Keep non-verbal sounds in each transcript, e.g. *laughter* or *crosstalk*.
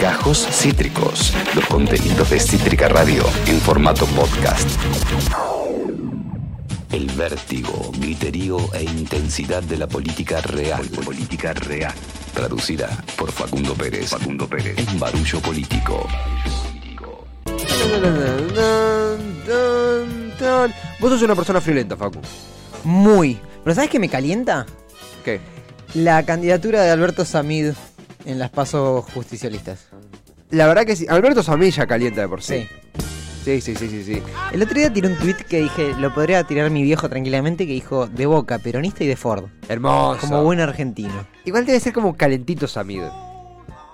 Gajos Cítricos, los contenidos de Cítrica Radio en formato podcast. El vértigo, griterío e intensidad de la política real. Política real. Traducida por Facundo Pérez. Facundo Pérez. En barullo político. Vos sos una persona friolenta, Facu. Muy. ¿Pero sabes qué me calienta? ¿Qué? La candidatura de Alberto Samid en las pasos justicialistas. La verdad que sí. Alberto Samilla calienta de por sí. Sí. Sí, sí, sí, sí. El otro día tiré un tweet que dije, lo podría tirar mi viejo tranquilamente, que dijo de Boca, peronista y de Ford. Hermoso. Como buen argentino. Igual debe ser como calentito Samid.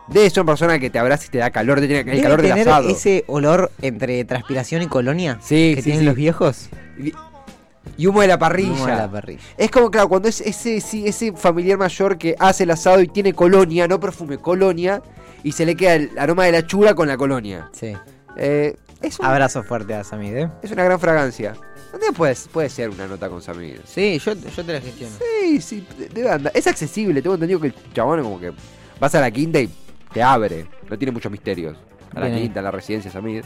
Debe ser una persona que te abraza y te da calor, debe tener el calor del asado. ese olor entre transpiración y colonia Sí, que sí, tienen sí. los viejos. Y humo de la parrilla. Humo de la parrilla. Es como, claro, cuando es ese, sí, ese familiar mayor que hace el asado y tiene colonia, no perfume, colonia, y se le queda el aroma de la chura con la colonia. Sí. Eh, es, un- Abrazo fuerte a Samid, ¿eh? es una gran fragancia. Un día puede, ser una nota con Samid. Sí, yo, yo te la gestiono. Sí, sí, de- debe andar. Es accesible, tengo entendido que el chabón como que vas a la quinta y te abre. No tiene muchos misterios. A la Bien quinta, a la residencia, Samid.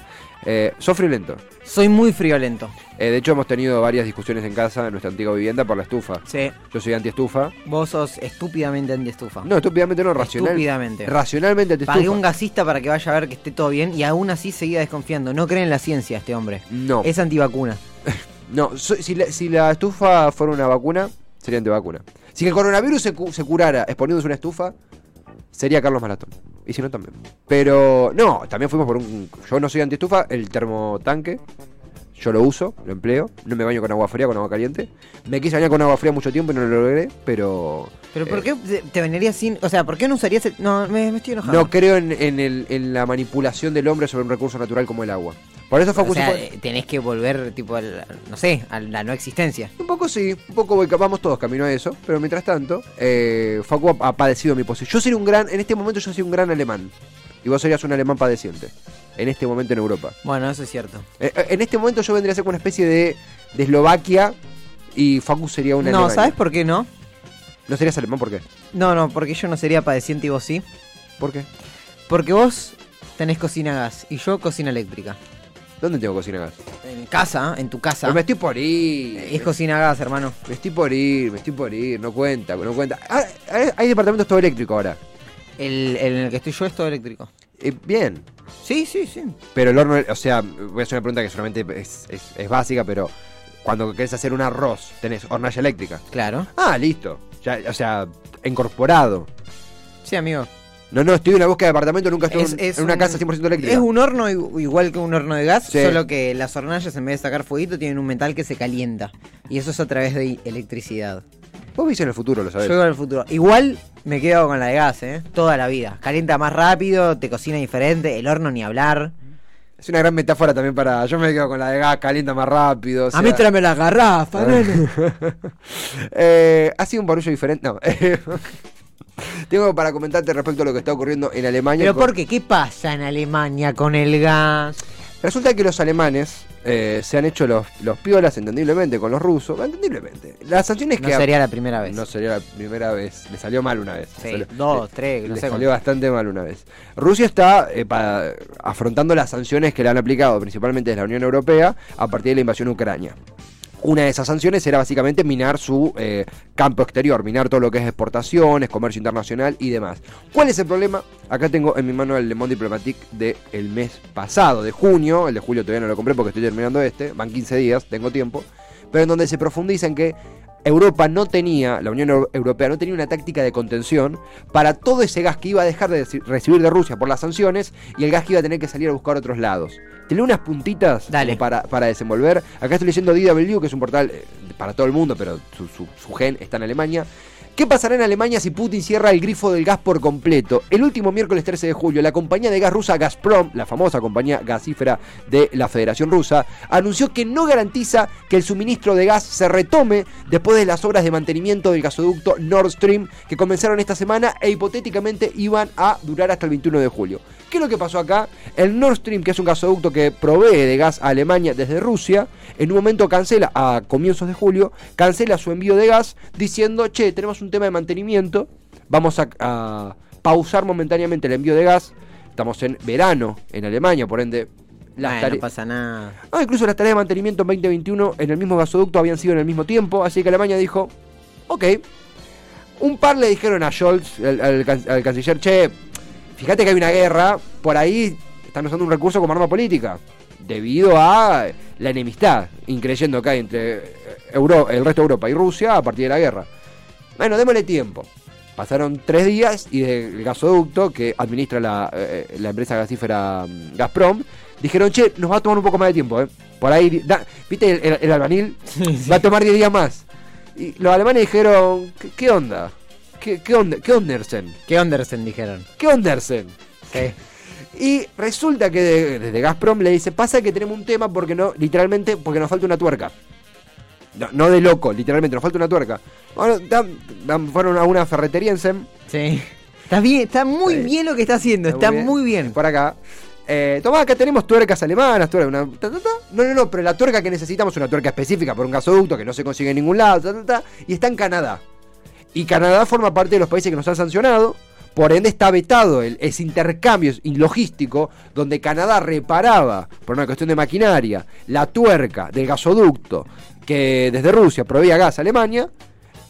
Eh, sos friolento. Soy muy friolento. Eh, de hecho, hemos tenido varias discusiones en casa, en nuestra antigua vivienda, por la estufa. Sí. Yo soy anti-estufa. Vos sos estúpidamente antiestufa. No, estúpidamente no, racional. Estúpidamente. Racionalmente anti-estufa. Pagué un gasista para que vaya a ver que esté todo bien y aún así seguía desconfiando. No cree en la ciencia este hombre. No, Es antivacuna. *laughs* no. so- si, la, si la estufa fuera una vacuna, sería antivacuna. Si el coronavirus se, cu- se curara exponiéndose una estufa, sería Carlos Malatón. Y si no, también. Pero, no, también fuimos por un. Yo no soy anti-estufa, el termotanque. Yo lo uso, lo empleo. No me baño con agua fría, con agua caliente. Me quise bañar con agua fría mucho tiempo y no lo logré, pero. Pero ¿por eh, qué te- venerías sin...? O sea, ¿por qué no usarías el...? No, me, me estoy enojando. No creo en, en el- en la manipulación del hombre sobre un recurso natural como el agua. Por eso Facu o se sea, fue- tenés que volver, tipo, al, no sé, a la no existencia. Un poco sí, un poco voy- vamos todos camino a eso, pero mientras tanto, eh, Facu ha, ha padecido mi posición. Yo sería un gran, en este momento yo soy un gran alemán. Y vos serías un alemán padeciente. En este momento en Europa. Bueno, eso es cierto. Eh, eh, en este momento yo vendría a ser como una especie de, de Eslovaquia y Facu sería una No, Alemania. ¿sabes por qué no? ¿No serías alemán? ¿Por qué? No, no, porque yo no sería padeciente y vos sí. ¿Por qué? Porque vos tenés cocina a gas y yo cocina eléctrica. ¿Dónde tengo cocina gas? En casa, en tu casa. Pero me estoy por ir. Es cocina gas, hermano. Me estoy por ir, me estoy por ir, no cuenta, no cuenta. Ah, hay, hay departamentos todo eléctrico ahora. El, el en el que estoy yo es todo eléctrico. Eh, bien, Sí, sí, sí. pero el horno, o sea, voy a hacer una pregunta que solamente es, es- es básica, pero cuando querés hacer un arroz, tenés hornalla eléctrica. Claro. Ah, listo. Ya, o sea, incorporado. Sí, amigo. No, no, estoy en la búsqueda de departamento, nunca estuve Es- en, es en una un- casa 100% eléctrica. Es un horno igual que un horno de gas, Sí. solo que las hornallas en vez de sacar fueguito tienen un metal que se calienta. Y eso es a través de electricidad. Vos viste en el futuro, lo sabés. Yo veo el futuro. Igual me quedo con la de gas, ¿eh? Toda la vida. Calienta más rápido, te cocina diferente, el horno ni hablar. Es una gran metáfora también para. Yo me quedo con la de gas, calienta más rápido. o A mí tráeme la garrafa, *laughs* nene. Eh, ha sido un barullo diferente. No. *laughs* *laughs* Tengo para comentarte respecto a lo que está ocurriendo en Alemania. Pero con- ¿por qué? ¿Qué pasa en Alemania con el gas? Resulta que los alemanes eh, se han hecho los, los piolas, entendiblemente, con los rusos. Entendiblemente. Las sanciones No que. sería la primera vez. No sería la primera vez. Le salió mal una vez. Sí, salió- dos, le- tres, no le sé salió cuánto. bastante mal una vez. Rusia está eh, afrontando las sanciones que le han aplicado, principalmente desde la Unión Europea, a partir de la invasión Ucrania. Una de esas sanciones era básicamente minar su eh, campo exterior, minar todo lo que es exportaciones, comercio internacional y demás. ¿Cuál es el problema? Acá tengo en mi mano el Le Monde Diplomatique del mes pasado, de junio. El de julio todavía no lo compré porque estoy terminando este. Van 15 días, tengo tiempo. Pero en donde se profundiza en que Europa no tenía, la Unión Euro- Europea no tenía una táctica de contención para todo ese gas que iba a dejar de reci- recibir de Rusia por las sanciones y el gas que iba a tener que salir a buscar otros lados. Te leo unas puntitas Dale. para, para desenvolver. Acá estoy leyendo DW, que es un portal eh, para todo el mundo, pero su, su- su gen está en Alemania. ¿Qué pasará en Alemania si Putin cierra el grifo del gas por completo? El último miércoles 13 de julio, la compañía de gas rusa Gazprom, la famosa compañía gasífera de la Federación Rusa, anunció que no garantiza que el suministro de gas se retome después de las obras de mantenimiento del gasoducto Nord Stream que comenzaron esta semana e hipotéticamente iban a durar hasta el 21 de julio. ¿Qué es lo que pasó acá? El Nord Stream, que es un gasoducto que provee de gas a Alemania desde Rusia, en un momento cancela, a comienzos de julio, cancela su envío de gas diciendo, che, tenemos un tema de mantenimiento, vamos a, a pausar momentáneamente el envío de gas. Estamos en verano en Alemania, por ende. Las no pasa nada. Ah, incluso las tareas de mantenimiento en 2021 en el mismo gasoducto habían sido en el mismo tiempo, así que Alemania dijo, ok. Un par le dijeron a Scholz, al, al can- al canciller, che, fíjate que hay una guerra, por ahí están usando un recurso como arma política, debido a la enemistad, increyendo que hay entre Euro- el resto de Europa y Rusia a partir de la guerra. Bueno, démosle tiempo. Pasaron tres días y del gasoducto que administra la, eh, la empresa gasífera mm, Gazprom, dijeron, che, nos va a tomar un poco más de tiempo, ¿eh? Por ahí, da- ¿viste el, el- el albanil? *laughs* Va a tomar 10 días más. Y los alemanes dijeron, ¿qué, qué onda? ¿Qué, qué onda? ¿Qué Ondersen? ¿Qué Ondersen dijeron? ¿Qué Ondersen? Sí. Y resulta que de- desde Gazprom le dice, pasa que tenemos un tema porque no, literalmente, porque nos falta una tuerca. No, no de loco, literalmente, nos falta una tuerca. Bueno, dan- dan- fueron a una ferretería en Sem. Sí. Está bien, está muy bien lo que está haciendo, está, muy bien. Por acá. Eh, tomá, acá tenemos tuercas alemanas, tuerca, una, ta, ta, ta. No, no, no, pero la tuerca que necesitamos es una tuerca específica por un gasoducto que no se consigue en ningún lado, y está en Canadá. Y Canadá forma parte de los países que nos han sancionado, por ende está vetado el, ese intercambio logístico donde Canadá reparaba, por una cuestión de maquinaria, la tuerca del gasoducto que desde Rusia proveía gas a Alemania,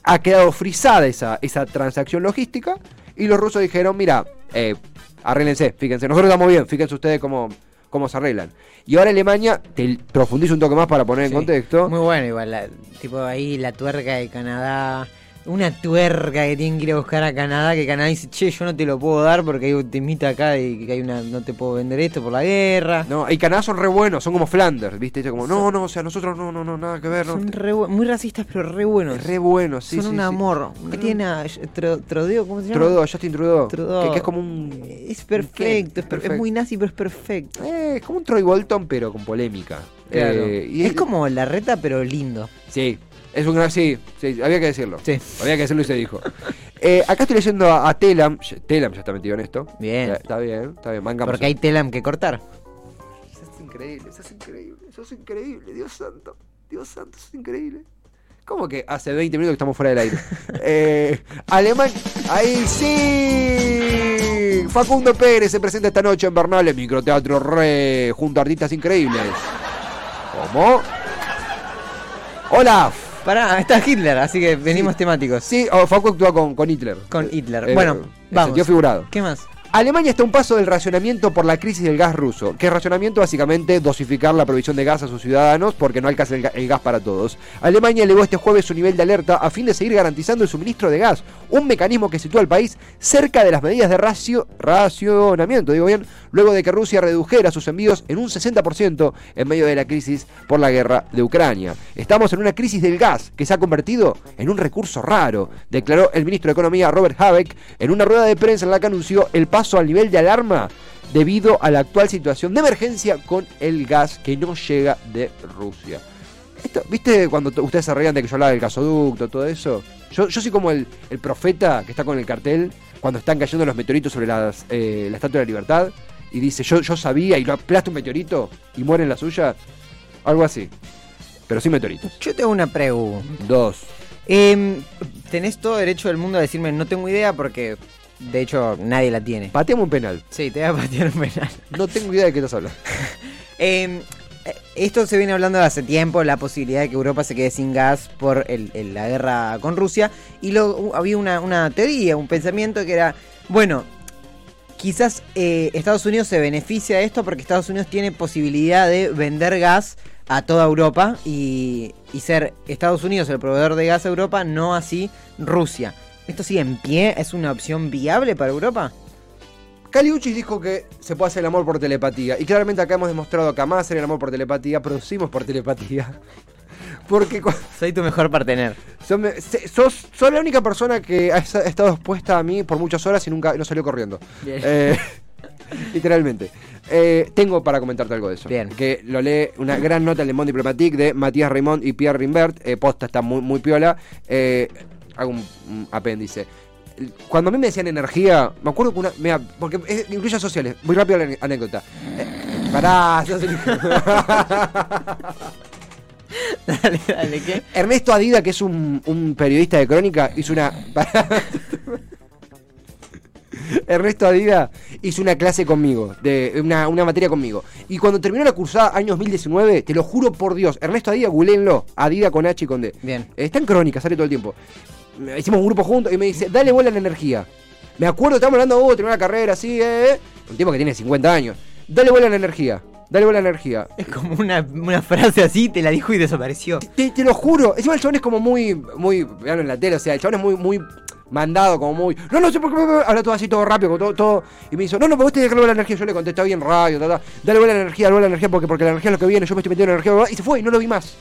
ha quedado frisada esa, esa transacción logística y los rusos dijeron, mira, eh, arréglense, fíjense, nosotros estamos bien, fíjense ustedes cómo, cómo se arreglan. Y ahora Alemania, te profundizo un toque más para poner en contexto. Muy bueno, igual. la- tipo ahí la tuerca de Canadá. Una tuerca que tienen que ir a buscar a Canadá. Que Canadá dice, che, yo no te lo puedo dar porque hay un temita acá y que hay una. No te puedo vender esto por la guerra. No, y Canadá son re buenos, son como Flanders, ¿viste? Ellos como, no, no, o sea, nosotros no, no, no, nada que ver, no. Son re muy racistas, pero re buenos. Re buenos, sí, Son sí, un sí. amor. ¿Qué tiene a Tro- Trodeo? ¿Cómo se llama? Trudeau, Justin Trudeau, Trudeau. Que, que es como un... Es perfecto, es, per- es perfecto. muy nazi, pero es perfecto. Eh, es como un Troy Bolton, pero con polémica. Claro. Eh, y es como la reta, pero lindo. Sí, es un gran... Sí, sí, había que decirlo. Sí. Había que decirlo y se dijo. Eh, acá estoy leyendo a, a Telam. Telam ya está metido en esto. Bien. Eh, está bien, está bien. Mangamos. Porque hay telam que cortar. Eso es increíble, eso es increíble, eso es increíble, Dios santo, Dios santo, eso es increíble. ¿Cómo que hace 20 minutos que estamos fuera del aire? *laughs* eh, Alemán, ahí sí. Facundo Pérez se presenta esta noche en Bernal en Microteatro Re, junto a artistas increíbles. ¿Cómo? Hola. Pará, está Hitler, así que venimos temáticos. Sí, oh, Facu actúa con, con Hitler. Con Hitler. Eh, bueno, en vamos. sentido figurado. ¿Qué más? Alemania está a un paso del racionamiento por la crisis del gas ruso. Que es racionamiento básicamente dosificar la provisión de gas a sus ciudadanos porque no alcanza el, el gas para todos. Alemania elevó este jueves su nivel de alerta a fin de seguir garantizando el suministro de gas, un mecanismo que sitúa al país cerca de las medidas de racio- racionamiento, digo bien, luego de que Rusia redujera sus envíos en un 60% en medio de la crisis por la guerra de Ucrania. Estamos en una crisis del gas que se ha convertido en un recurso raro, declaró el ministro de Economía Robert Habeck en una rueda de prensa en la que anunció el paso al nivel de alarma debido a la actual situación de emergencia con el gas que no llega de Rusia. Esto, ¿Viste cuando ustedes se reían de que yo hablaba del gasoducto, todo eso? Yo, yo soy como el, el profeta que está con el cartel cuando están cayendo los meteoritos sobre las, eh, la Estatua de la Libertad y dice, yo, yo sabía y lo aplasta un meteorito y muere en la suya. Algo así. Pero sin meteoritos. Yo tengo una pregunta. Dos. Em, tenés todo derecho del mundo a decirme no tengo idea porque de hecho nadie la tiene. Pateamos un penal. Sí, te voy a patear un penal. No tengo idea de qué estás hablando. *laughs* Em, eh, esto se viene hablando de hace tiempo, la posibilidad de que Europa se quede sin gas por el- el- la guerra con Rusia. Y luego había una, una teoría, un pensamiento que era, bueno, quizás eh, Estados Unidos se beneficia de esto porque Estados Unidos tiene posibilidad de vender gas a toda Europa y, y ser Estados Unidos el proveedor de gas a Europa, no así Rusia. ¿Esto sigue en pie? ¿Es una opción viable para Europa? Caliuchis dijo que se puede hacer el amor por telepatía. Y claramente acá hemos demostrado que de hacer el amor por telepatía, producimos por telepatía. *laughs* Porque Soy tu mejor partener. sos, sos, la única persona que ha esta- estado expuesta a mí por muchas horas y nunca no salió corriendo. Eh, *laughs* literalmente. Eh, tengo para comentarte algo de eso. Bien. Que lo lee una gran nota en Le Monde Diplomatique de Matías Raymond y Pierre Rimbert. Eh, posta está muy, muy piola. Eh, hago un, un apéndice. Cuando a mí me decían energía, me acuerdo que una. Mira, porque es- incluye sociales. Muy rápido la anécdota. Eh, pará, sos *laughs* el- dale, dale, ¿qué? Ernesto Adida, que es un, un periodista de crónica, hizo una. *laughs* Ernesto Adida hizo una clase conmigo, de una, una materia conmigo. Y cuando terminó la cursada, año 2019, te lo juro por Dios, Ernesto Adida, googleenlo, Adida con H y con D. Bien. Está en crónica, sale todo el tiempo. Hicimos un grupo juntos y me dice, dale bola a la energía. Me acuerdo, estamos hablando, oh, terminó la carrera, así, eh. Un tipo que tiene 50 años. Dale bola a la energía. Dale bola a la energía. Es como una, una frase así, te la dijo y desapareció. Te, te lo juro. Encima el chabón es como muy, muy, vean en la tele, o sea, el chabón es muy, muy mandado, como muy. No, no sé por qué. Habla todo así, todo rápido, como todo, todo. Y me dice, no, no, pero vos tenés que darle bola a la energía. Yo le contesté bien radio, ta, ta. Dale bola a la energía, dale bola a la energía, porque, porque la energía es lo que viene. Yo me estoy metiendo en la energía, y se fue y no lo vi más.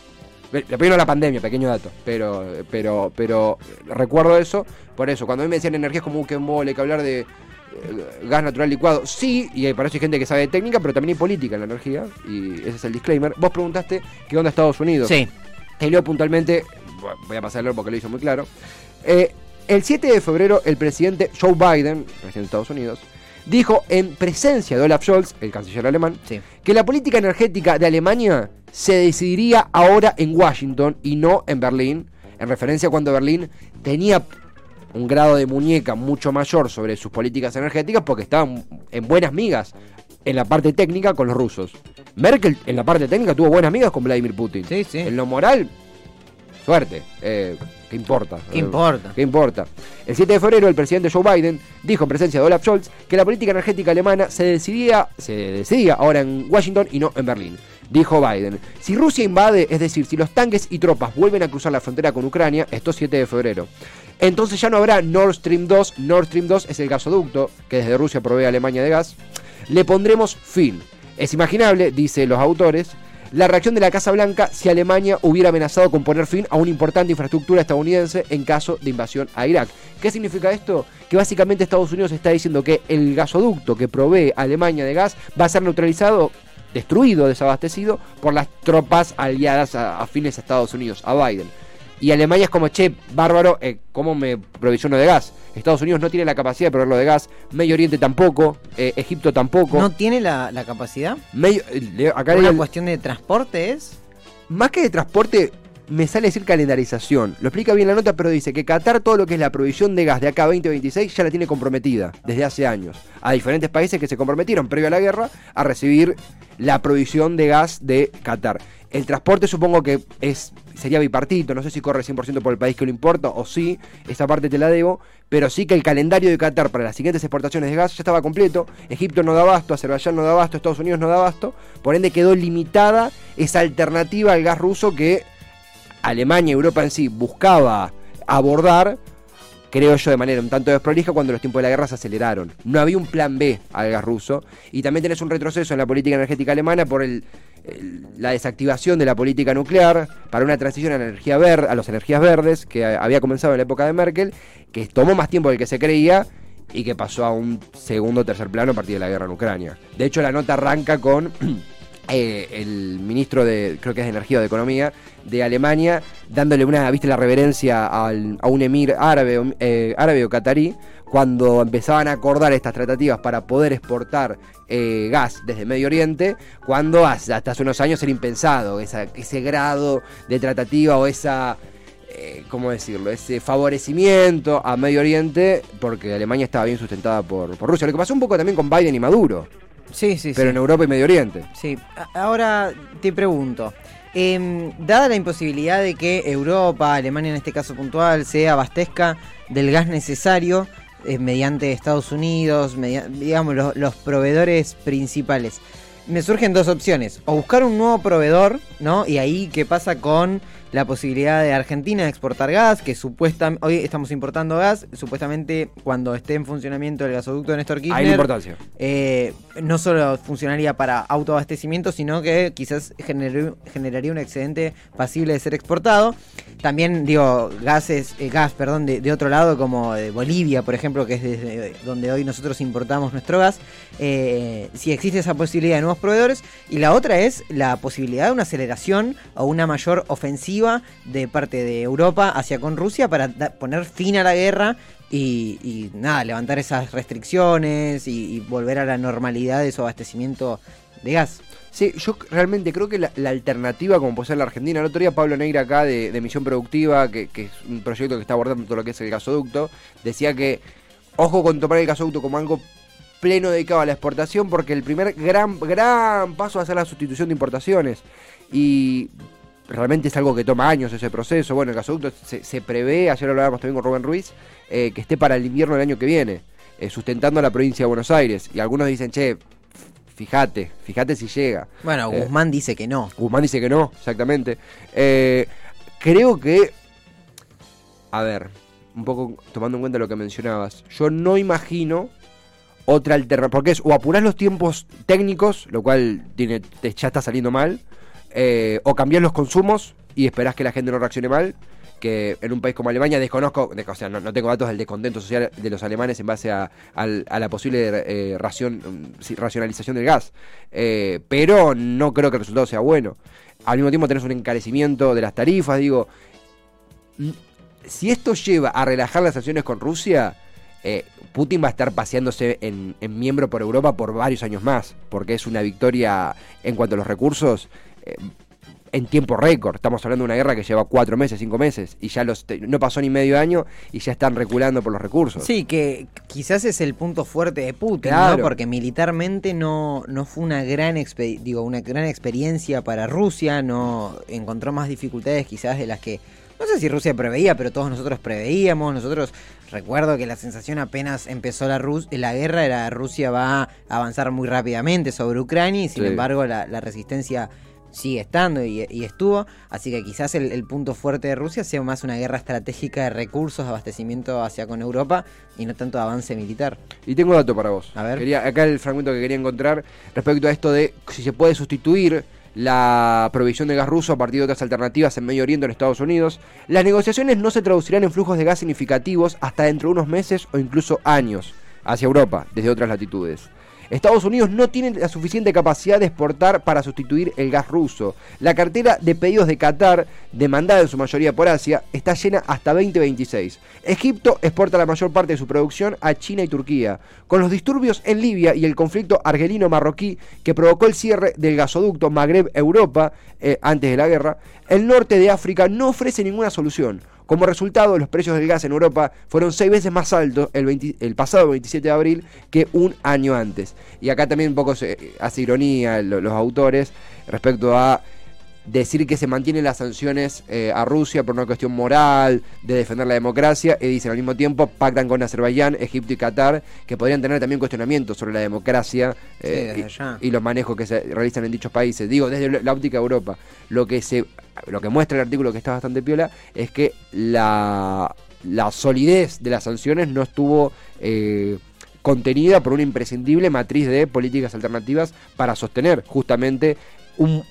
Le a la pandemia, pequeño dato. Pero, pero, pero recuerdo eso. Por eso, cuando a mí me decían energía es como que mole, que hablar de eh, gas natural licuado. Sí, y para eso hay gente que sabe de técnica, pero también hay política en la energía. Y ese es el disclaimer. Vos preguntaste qué onda Estados Unidos. Sí. Te leo puntualmente, voy a pasarlo porque lo hizo muy claro. Eh, el 7 de febrero, el presidente Joe Biden, presidente de Estados Unidos, dijo en presencia de Olaf Scholz, el canciller alemán, Sí. que la política energética de Alemania se decidiría ahora en Washington y no en Berlín, en referencia a cuando Berlín tenía un grado de muñeca mucho mayor sobre sus políticas energéticas porque estaban en buenas migas en la parte técnica con los rusos. Merkel en la parte técnica tuvo buenas migas con Vladimir Putin. Sí, sí. En lo moral, suerte. Eh, ¿Qué importa? ¿Qué importa? ¿Qué importa? El 7 de febrero, el presidente Joe Biden dijo en presencia de Olaf Scholz que la política energética alemana se decidía, se decidía ahora en Washington y no en Berlín. Dijo Biden, si Rusia invade, es decir, si los tanques y tropas vuelven a cruzar la frontera con Ucrania, esto 7 de febrero, entonces ya no habrá Nord Stream 2. Nord Stream 2 es el gasoducto que desde Rusia provee a Alemania de gas. Le pondremos fin. Es imaginable, dice los autores, la reacción de la Casa Blanca si Alemania hubiera amenazado con poner fin a una importante infraestructura estadounidense en caso de invasión a Irak. ¿Qué significa esto? Que básicamente Estados Unidos está diciendo que el gasoducto que provee a Alemania de gas va a ser neutralizado, destruido, desabastecido por las tropas aliadas a- afines a Estados Unidos, a Biden. Y Alemania es como, che, bárbaro, eh, ¿cómo me provisiono de gas? Estados Unidos no tiene la capacidad de proveerlo de gas, Medio Oriente tampoco, eh, Egipto tampoco. ¿No tiene la, la capacidad? Medio- eh, acá ¿Una el- cuestión de transporte es? más que de transporte, me sale decir calendarización. Lo explica bien la nota, pero dice que Qatar todo lo que es la provisión de gas de acá a 2026 ya la tiene comprometida desde hace años. A diferentes países que se comprometieron previo a la guerra a recibir la provisión de gas de Qatar. El transporte supongo que es sería bipartito, no sé si corre 100% por el país que lo importa o sí, esa parte te la debo, pero sí que el calendario de Qatar para las siguientes exportaciones de gas ya estaba completo, Egipto no da abasto, Azerbaiyán no da abasto, Estados Unidos no da abasto, por ende quedó limitada esa alternativa al gas ruso que Alemania y Europa en sí buscaba abordar, creo yo de manera un tanto desprolija cuando los tiempos de la guerra se aceleraron. No había un plan B al gas ruso y también tenés un retroceso en la política energética alemana por el, el- la desactivación de la política nuclear para una transición a, la energía ver- a las energías verdes que había comenzado en la época de Merkel, que tomó más tiempo del que se creía y que pasó a un segundo o tercer plano a partir de la guerra en Ucrania. De hecho, la nota arranca con *clears throat* eh, el ministro de, creo que es de Energía o de Economía, de Alemania, dándole una, viste, la reverencia al- a un emir árabe, o- eh, árabe o catarí, cuando empezaban a acordar estas tratativas para poder exportar eh, gas desde Medio Oriente, cuando hasta hace unos años era impensado esa- ese grado de tratativa o esa eh, ¿cómo decirlo? Ese favorecimiento a Medio Oriente, porque Alemania estaba bien sustentada por, por Rusia. Lo que pasó un poco también con Biden y Maduro, Sí, sí, pero sí. en Europa y Medio Oriente. Sí, ahora te pregunto, em, dada la imposibilidad de que Europa, Alemania en este caso puntual, se abastezca del gas necesario eh, mediante Estados Unidos, media- digamos los, los proveedores principales, me surgen dos opciones, o buscar un nuevo proveedor, ¿no? Y ahí qué pasa con la posibilidad de Argentina de exportar gas, que supuestamente, hoy estamos importando gas, supuestamente cuando esté en funcionamiento el gasoducto de Néstor Kirchner, la importancia. eh, no solo funcionaría para autoabastecimiento, sino que quizás generó- generaría un excedente pasible de ser exportado. También, digo, gases, eh, gas, perdón, de, de otro lado, como de Bolivia, por ejemplo, que es desde donde hoy nosotros importamos nuestro gas. eh, si existe esa posibilidad de proveedores. Y la otra es la posibilidad de una aceleración o una mayor ofensiva de parte de Europa hacia con Rusia para poner fin a la guerra y, nada, levantar esas restricciones y, volver a la normalidad de su abastecimiento de gas. Sí, yo realmente creo que la, alternativa, como puede ser la Argentina, el otro día Pablo Negra acá de, de Misión Productiva, que, que es un proyecto que está abordando todo lo que es el gasoducto, decía que ojo con tomar el gasoducto como algo pleno dedicado a la exportación, porque el primer gran, gran paso va a ser la sustitución de importaciones. Y realmente es algo que toma años ese proceso. Bueno, el gasoducto se, prevé, ayer lo hablábamos también con Rubén Ruiz, eh, que esté para el invierno del año que viene, eh, sustentando a la provincia de Buenos Aires. Y algunos dicen, che, fíjate, fíjate si llega. Bueno, eh, Guzmán dice que no. Guzmán dice que no, exactamente. creo que, a ver, un poco tomando en cuenta lo que mencionabas, yo no imagino otra alternativa, porque es o apurás los tiempos técnicos, lo cual ya está saliendo mal, eh, o cambias los consumos y esperás que la gente no reaccione mal, que en un país como Alemania desconozco, o sea, no, tengo datos del descontento social de los alemanes en base a, la posible eh, ración, racionalización del gas, eh, pero no creo que el resultado sea bueno. Al mismo tiempo tenés un encarecimiento de las tarifas, digo, si esto lleva a relajar las sanciones con Rusia, Putin va a estar paseándose en, miembro por Europa por varios años más, porque es una victoria en cuanto a los recursos eh, en tiempo récord. Estamos hablando de una guerra que lleva cuatro meses, cinco meses, y ya los no pasó ni medio año y ya están reculando por los recursos. Sí, que quizás es el punto fuerte de Putin, porque militarmente no, no fue una gran, digo, una gran experiencia para Rusia, no encontró más dificultades quizás de las que no sé si Rusia preveía, pero todos nosotros preveíamos. Nosotros recuerdo que la sensación apenas empezó la, la guerra era Rusia va a avanzar muy rápidamente sobre Ucrania y sin embargo la, resistencia sigue estando y, estuvo. Así que quizás el, punto fuerte de Rusia sea más una guerra estratégica de recursos, abastecimiento hacia con Europa y no tanto avance militar. Y tengo dato para vos. A ver. Quería, acá el fragmento que quería encontrar respecto a esto de si se puede sustituir la provisión de gas ruso a partir de otras alternativas en Medio Oriente o en Estados Unidos, las negociaciones no se traducirán en flujos de gas significativos hasta dentro de unos meses o incluso años hacia Europa desde otras latitudes. Estados Unidos no tiene la suficiente capacidad de exportar para sustituir el gas ruso. La cartera de pedidos de Qatar, demandada en su mayoría por Asia, está llena hasta 2026. Egipto exporta la mayor parte de su producción a China y Turquía. Con los disturbios en Libia y el conflicto argelino-marroquí que provocó el cierre del gasoducto Magreb-Europa eh, antes de la guerra, el norte de África no ofrece ninguna solución. Como resultado, los precios del gas en Europa fueron seis veces más altos el, pasado 27 de abril que un año antes. Y acá también un poco se hace ironía los autores respecto a decir que se mantienen las sanciones eh, a Rusia por una cuestión moral, de defender la democracia, y dicen al mismo tiempo pactan con Azerbaiyán, Egipto y Qatar, que podrían tener también cuestionamientos sobre la democracia eh, y, los manejos que se realizan en dichos países. Digo, desde la óptica de Europa, lo que se lo que muestra el artículo que está bastante piola es que la, solidez de las sanciones no estuvo eh, contenida por una imprescindible matriz de políticas alternativas para sostener justamente un,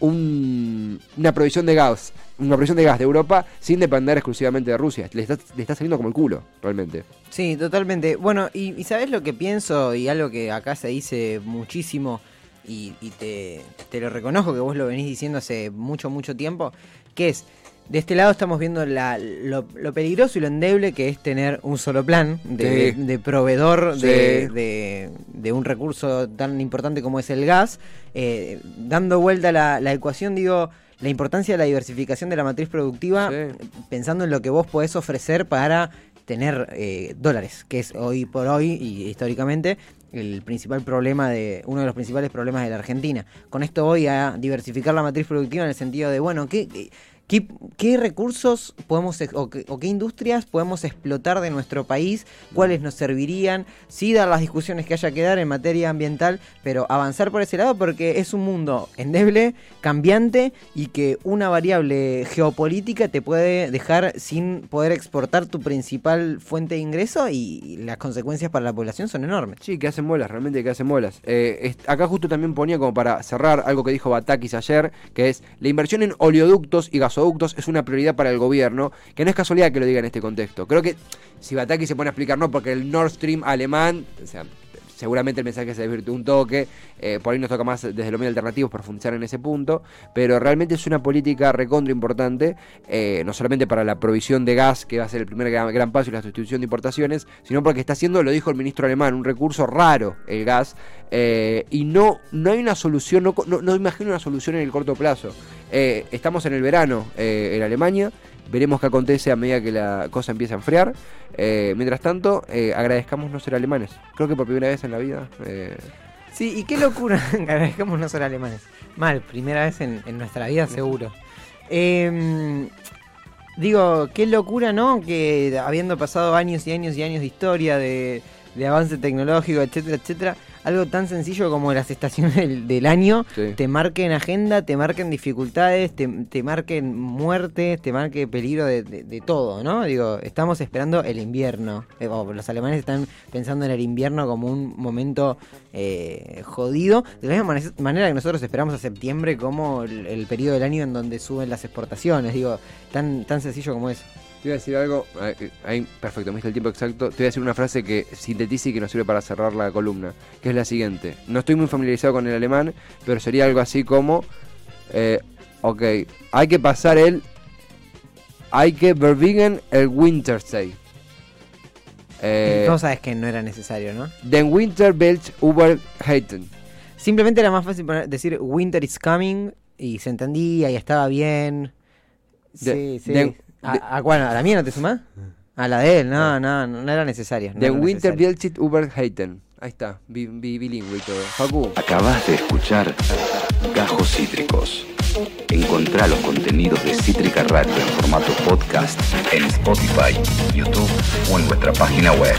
una provisión de gas, una provisión de gas de Europa sin depender exclusivamente de Rusia. Le está, le está saliendo como el culo, realmente. Sí, totalmente. Bueno, y sabes lo que pienso y algo que acá se dice muchísimo y, te, te, lo reconozco que vos lo venís diciendo hace mucho, mucho tiempo, que es, de este lado estamos viendo la, lo, peligroso y lo endeble que es tener un solo plan de, proveedor de, de, un recurso tan importante como es el gas. Eh, dando vuelta la, la ecuación, digo, la importancia de la diversificación de la matriz productiva, pensando en lo que vos podés ofrecer para tener eh, dólares, que es hoy por hoy y históricamente el principal problema de uno de los principales problemas de la Argentina. Con esto voy a diversificar la matriz productiva en el sentido de, bueno, ¿qué, ¿Qué, recursos podemos o qué, industrias podemos explotar de nuestro país? ¿Cuáles nos servirían? Sí dar las discusiones que haya que dar en materia ambiental, pero avanzar por ese lado porque es un mundo endeble, cambiante y que una variable geopolítica te puede dejar sin poder exportar tu principal fuente de ingreso y las consecuencias para la población son enormes. Sí, que hacen bolas, realmente que hacen bolas. Eh, acá justo también ponía como para cerrar algo que dijo Batakis ayer, que es la inversión en oleoductos y gasoductos es una prioridad para el gobierno, que no es casualidad que lo diga en este contexto. Creo que si Bataki se pone a explicar, no, porque el Nord Stream alemán, o sea, seguramente el mensaje se desvirtuó un toque, eh, por ahí nos toca más desde lo medio alternativos profundizar en ese punto, pero realmente es una política recontra importante, eh, no solamente para la provisión de gas, que va a ser el primer gran, paso y la sustitución de importaciones, sino porque está haciendo, lo dijo el ministro alemán, un recurso raro el gas, eh, y no, no hay una solución, no, no, imagino una solución en el corto plazo. estamos en el verano en Alemania, Veremos qué acontece a medida que la cosa empieza a enfriar. Eh, mientras tanto, eh, agradezcamos no ser alemanes. Creo que por primera vez en la vida. eh, Sí, y qué locura. *laughs* Agradezcamos no ser alemanes. Mal, primera vez en, en nuestra vida, seguro. Eh, digo, qué locura, ¿no? Que habiendo pasado años y años y años de historia, de, de avance tecnológico, etcétera, etcétera, algo tan sencillo como las estaciones del, del año sí. te marquen agenda, te marquen dificultades, te, te marquen muertes, te marquen peligro de, de- de todo, ¿no? Digo, estamos esperando el invierno. Eh, los alemanes están pensando en el invierno como un momento eh, jodido. De la misma mane- manera que nosotros esperamos a septiembre como el, el periodo del año en donde suben las exportaciones. Digo, tan, tan sencillo como eso. Te iba a decir algo. eh, Ahí, perfecto, me diste el tiempo exacto. Te voy a decir una frase que sintetiza y que nos sirve para cerrar la columna. Que es la siguiente. No estoy muy familiarizado con el alemán, pero sería algo así como. eh, ok, hay que pasar el. Hay que verbigen el Wintersday. Eh, no sabes que no era necesario, ¿no? Den Winter Welt überheiten. Simplemente era más fácil decir Winter is coming y se entendía y estaba bien. Sí, De- sí. ¿A, a cuál? ¿A la mía no te sumás? A la de él, no, no, no, no era necesario. no era Winter necesario. Welt überheiten. Ahí está, bi- bi- bilingüe y todo. Facu. Acabas de escuchar Gajos Cítricos. Encontrá los contenidos de Cítrica Radio en formato podcast en Spotify, YouTube o en nuestra página web.